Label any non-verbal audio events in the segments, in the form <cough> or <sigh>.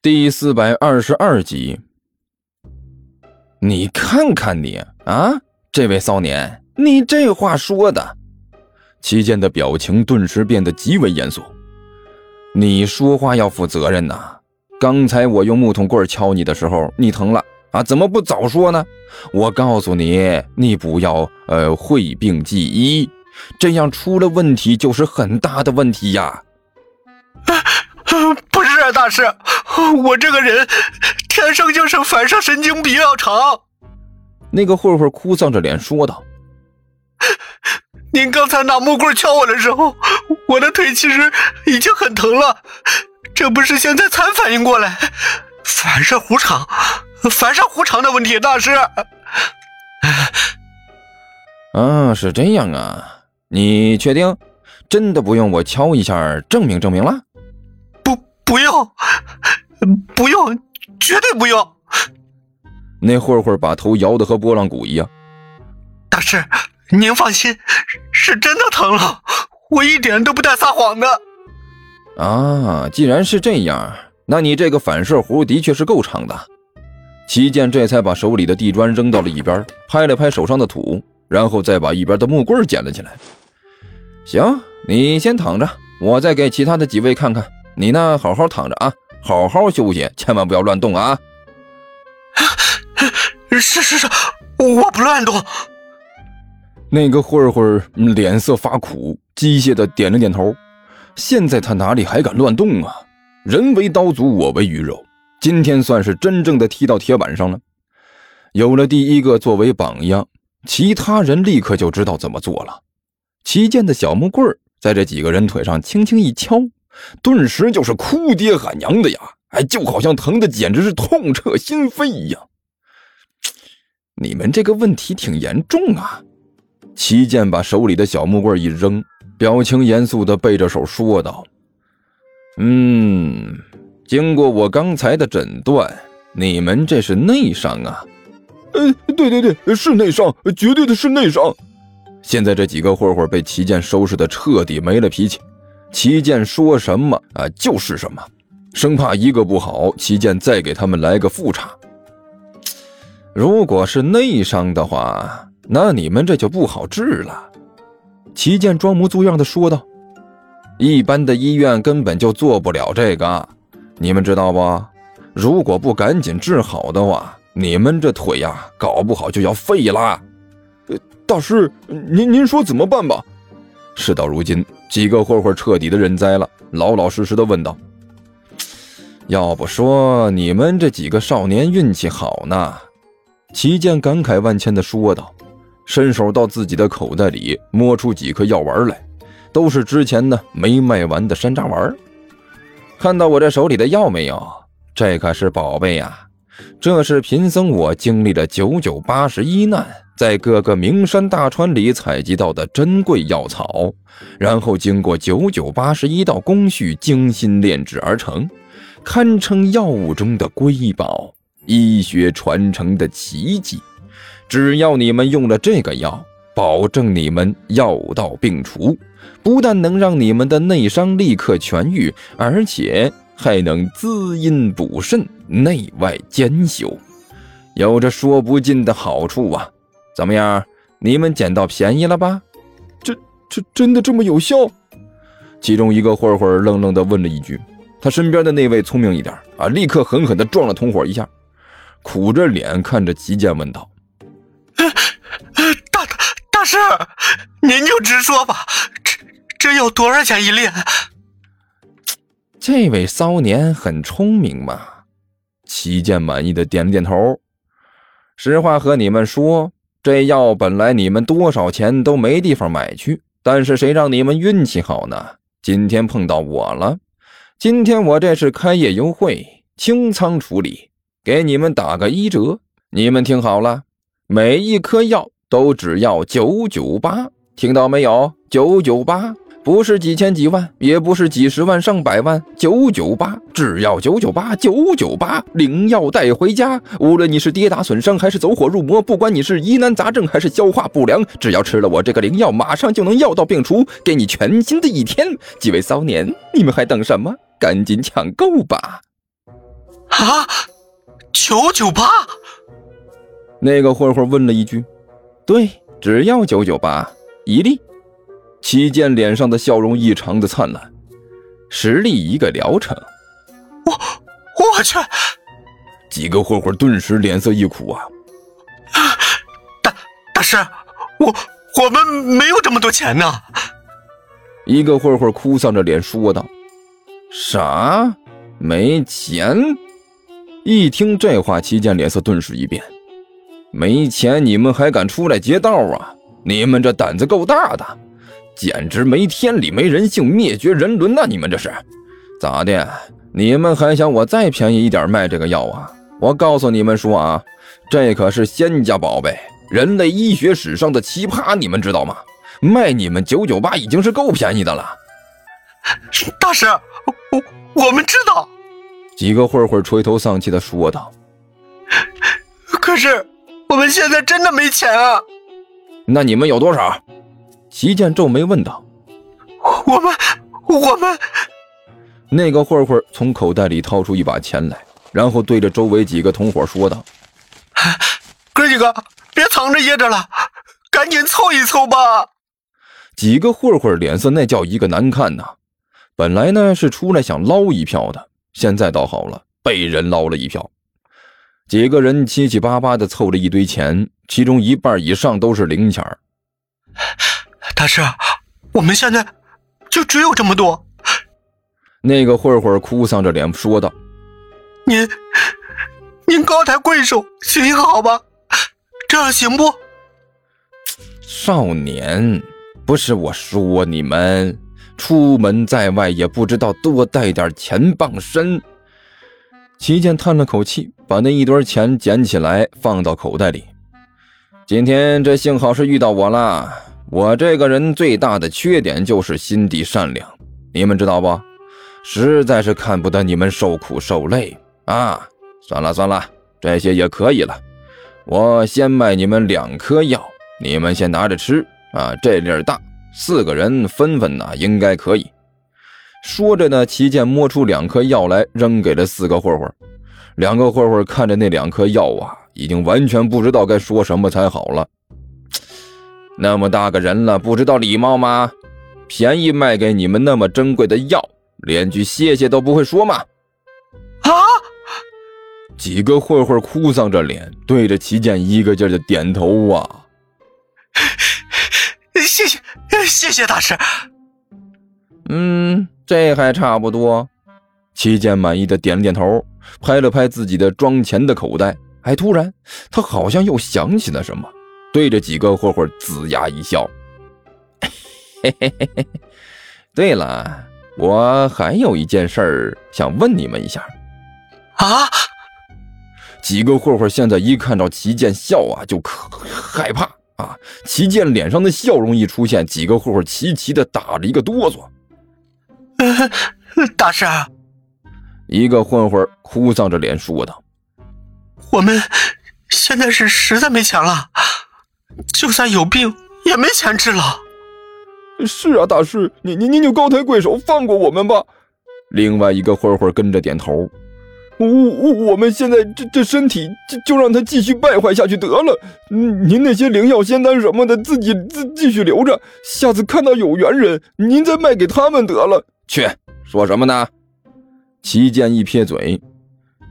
第四百二十二集。你看看你啊，这位少年，你这话说的，齐健的表情顿时变得极为严肃。你说话要负责任呐！刚才我用木桶棍敲你的时候，你疼了啊？怎么不早说呢？我告诉你，你不要呃讳病忌医，这样出了问题就是很大的问题呀！不是，大师，我这个人天生就是反射神经比较长。那个混混哭丧着脸说道：“您刚才拿木棍敲我的时候，我的腿其实已经很疼了，这不是现在才反应过来，反射弧长，反射弧长的问题，大师。”啊，是这样啊？你确定？真的不用我敲一下证明证明了？不不用，不用，绝对不用！那混混把头摇得和拨浪鼓一样。大师，您放心，是真的疼了，我一点都不带撒谎的。啊，既然是这样，那你这个反射弧的确是够长的。齐健这才把手里的地砖扔到了一边，拍了拍手上的土，然后再把一边的木棍捡了起来。行，你先躺着，我再给其他的几位看看。你呢？好好躺着啊，好好休息，千万不要乱动啊！是是是，我不乱动。那个混混脸色发苦，机械的点了点头。现在他哪里还敢乱动啊？人为刀俎，我为鱼肉，今天算是真正的踢到铁板上了。有了第一个作为榜样，其他人立刻就知道怎么做了。齐健的小木棍在这几个人腿上轻轻一敲。顿时就是哭爹喊娘的呀！哎，就好像疼的简直是痛彻心扉一样。你们这个问题挺严重啊！齐健把手里的小木棍一扔，表情严肃的背着手说道：“嗯，经过我刚才的诊断，你们这是内伤啊。”“呃，对对对，是内伤，绝对的是内伤。”现在这几个混混被齐健收拾的彻底没了脾气。齐健说什么啊，就是什么，生怕一个不好，齐健再给他们来个复查。如果是内伤的话，那你们这就不好治了。齐健装模作样的说道：“一般的医院根本就做不了这个，你们知道不？如果不赶紧治好的话，你们这腿呀，搞不好就要废了。”大师，您您说怎么办吧？事到如今。几个混混彻底的认栽了，老老实实的问道：“要不说你们这几个少年运气好呢？”齐健感慨万千的说道，伸手到自己的口袋里摸出几颗药丸来，都是之前呢没卖完的山楂丸。看到我这手里的药没有？这可是宝贝呀！这是贫僧我经历了九九八十一难。在各个名山大川里采集到的珍贵药草，然后经过九九八十一道工序精心炼制而成，堪称药物中的瑰宝，医学传承的奇迹。只要你们用了这个药，保证你们药到病除，不但能让你们的内伤立刻痊愈，而且还能滋阴补肾、内外兼修，有着说不尽的好处啊！怎么样？你们捡到便宜了吧？这这真的这么有效？其中一个混混愣愣地问了一句。他身边的那位聪明一点啊，立刻狠狠地撞了同伙一下，苦着脸看着齐健问道：“大大大师，您就直说吧，这这要多少钱一粒？”这位骚年很聪明嘛？齐健满意的点了点头。实话和你们说。这药本来你们多少钱都没地方买去，但是谁让你们运气好呢？今天碰到我了。今天我这是开业优惠，清仓处理，给你们打个一折。你们听好了，每一颗药都只要九九八，听到没有？九九八。不是几千几万，也不是几十万上百万，九九八，只要九九八，九九八，灵药带回家。无论你是跌打损伤，还是走火入魔，不管你是疑难杂症，还是消化不良，只要吃了我这个灵药，马上就能药到病除，给你全新的一天。几位骚年，你们还等什么？赶紧抢购吧！啊，九九八？那个混混问了一句：“对，只要九九八一粒。”齐健脸上的笑容异常的灿烂，实力一个疗程。我我去！几个混混顿时脸色一苦啊！大大师，我我们没有这么多钱呢。一个混混哭丧着脸说道：“啥？没钱？”一听这话，齐健脸色顿时一变。没钱，你们还敢出来劫道啊？你们这胆子够大的，简直没天理、没人性、灭绝人伦呐！你们这是咋的？你们还想我再便宜一点卖这个药啊？我告诉你们说啊，这可是仙家宝贝，人类医学史上的奇葩，你们知道吗？卖你们九九八已经是够便宜的了。大师，我我们知道。几个混混垂头丧气的说道：“可是。”我们现在真的没钱啊！那你们有多少？齐剑皱眉问道。我们，我们……那个混混从口袋里掏出一把钱来，然后对着周围几个同伙说道：“哥几个，别藏着掖着了，赶紧凑一凑吧！”几个混混脸色那叫一个难看呐！本来呢是出来想捞一票的，现在倒好了，被人捞了一票。几个人七七八八的凑了一堆钱，其中一半以上都是零钱 <laughs> 大师，我们现在就只有这么多。那个混混哭丧着脸说道：“您，您高抬贵手，行好吧？这样行不？”少年，不是我说你们，出门在外也不知道多带点钱傍身。齐健叹了口气，把那一堆钱捡起来放到口袋里。今天这幸好是遇到我了。我这个人最大的缺点就是心地善良，你们知道不？实在是看不得你们受苦受累啊！算了算了，这些也可以了。我先卖你们两颗药，你们先拿着吃啊。这粒大，四个人分分呢，应该可以。说着呢，齐健摸出两颗药来，扔给了四个混混。两个混混看着那两颗药啊，已经完全不知道该说什么才好了。那么大个人了，不知道礼貌吗？便宜卖给你们那么珍贵的药，连句谢谢都不会说吗？啊！几个混混哭丧着脸，对着齐健一个劲的点头啊。<laughs> 谢谢，谢谢大师。嗯。这还差不多，齐健满意的点了点头，拍了拍自己的装钱的口袋。哎，突然他好像又想起了什么，对着几个混混龇牙一笑：“嘿嘿嘿嘿，对了，我还有一件事儿想问你们一下。”啊！几个混混现在一看到齐健笑啊，就可害怕啊！齐健脸上的笑容一出现，几个混混齐齐的打了一个哆嗦。<laughs> 大师，一个混混哭丧着脸说道：“我们现在是实在没钱了，就算有病也没钱治了。”是啊，大师，您您您就高抬贵手，放过我们吧。另外一个混混跟着点头：“我我我们现在这这身体，就就让他继续败坏下去得了。您那些灵药仙丹什么的，自己自继续留着，下次看到有缘人，您再卖给他们得了。”去说什么呢？齐剑一撇嘴：“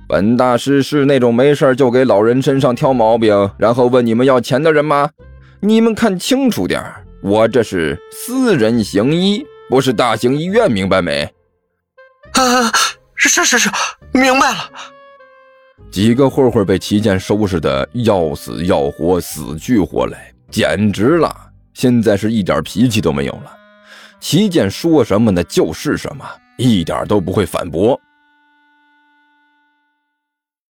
本大师是那种没事就给老人身上挑毛病，然后问你们要钱的人吗？你们看清楚点我这是私人行医，不是大型医院，明白没？”啊，是是是，明白了。几个混混被齐剑收拾的要死要活，死去活来，简直了！现在是一点脾气都没有了。齐剑说什么呢？就是什么，一点都不会反驳。